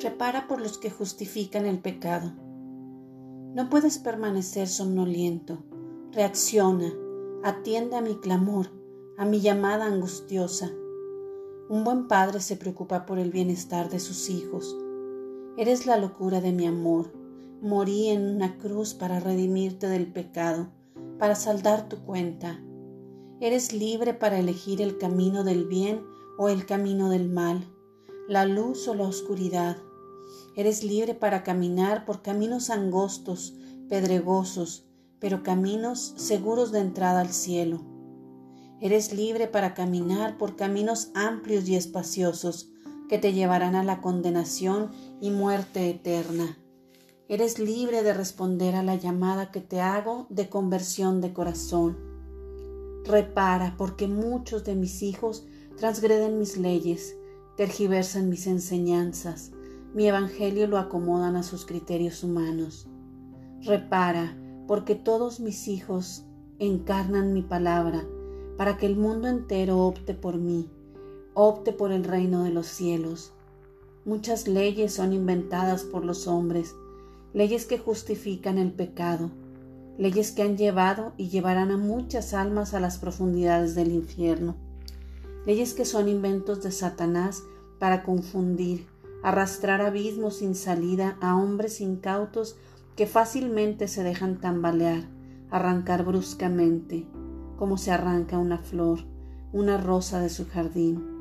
repara por los que justifican el pecado. No puedes permanecer somnoliento. Reacciona, atiende a mi clamor, a mi llamada angustiosa. Un buen padre se preocupa por el bienestar de sus hijos. Eres la locura de mi amor. Morí en una cruz para redimirte del pecado, para saldar tu cuenta. Eres libre para elegir el camino del bien o el camino del mal, la luz o la oscuridad. Eres libre para caminar por caminos angostos, pedregosos, pero caminos seguros de entrada al cielo. Eres libre para caminar por caminos amplios y espaciosos que te llevarán a la condenación y muerte eterna. Eres libre de responder a la llamada que te hago de conversión de corazón. Repara, porque muchos de mis hijos transgreden mis leyes, tergiversan mis enseñanzas, mi evangelio lo acomodan a sus criterios humanos. Repara, porque todos mis hijos encarnan mi palabra, para que el mundo entero opte por mí, opte por el reino de los cielos. Muchas leyes son inventadas por los hombres, leyes que justifican el pecado, leyes que han llevado y llevarán a muchas almas a las profundidades del infierno, leyes que son inventos de Satanás para confundir, arrastrar abismos sin salida a hombres incautos que fácilmente se dejan tambalear, arrancar bruscamente, como se arranca una flor, una rosa de su jardín.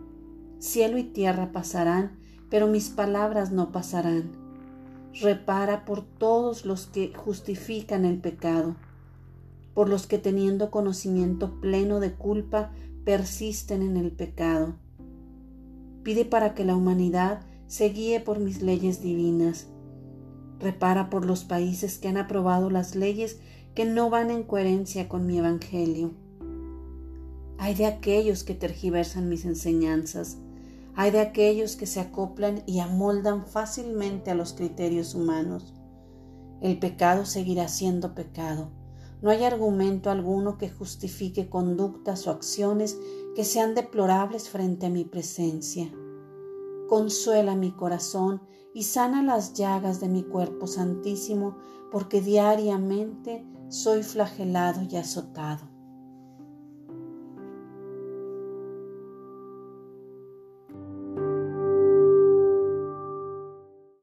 Cielo y tierra pasarán, pero mis palabras no pasarán. Repara por todos los que justifican el pecado, por los que teniendo conocimiento pleno de culpa persisten en el pecado. Pide para que la humanidad se guíe por mis leyes divinas. Repara por los países que han aprobado las leyes que no van en coherencia con mi Evangelio. Hay de aquellos que tergiversan mis enseñanzas, hay de aquellos que se acoplan y amoldan fácilmente a los criterios humanos. El pecado seguirá siendo pecado. No hay argumento alguno que justifique conductas o acciones que sean deplorables frente a mi presencia consuela mi corazón y sana las llagas de mi cuerpo santísimo, porque diariamente soy flagelado y azotado.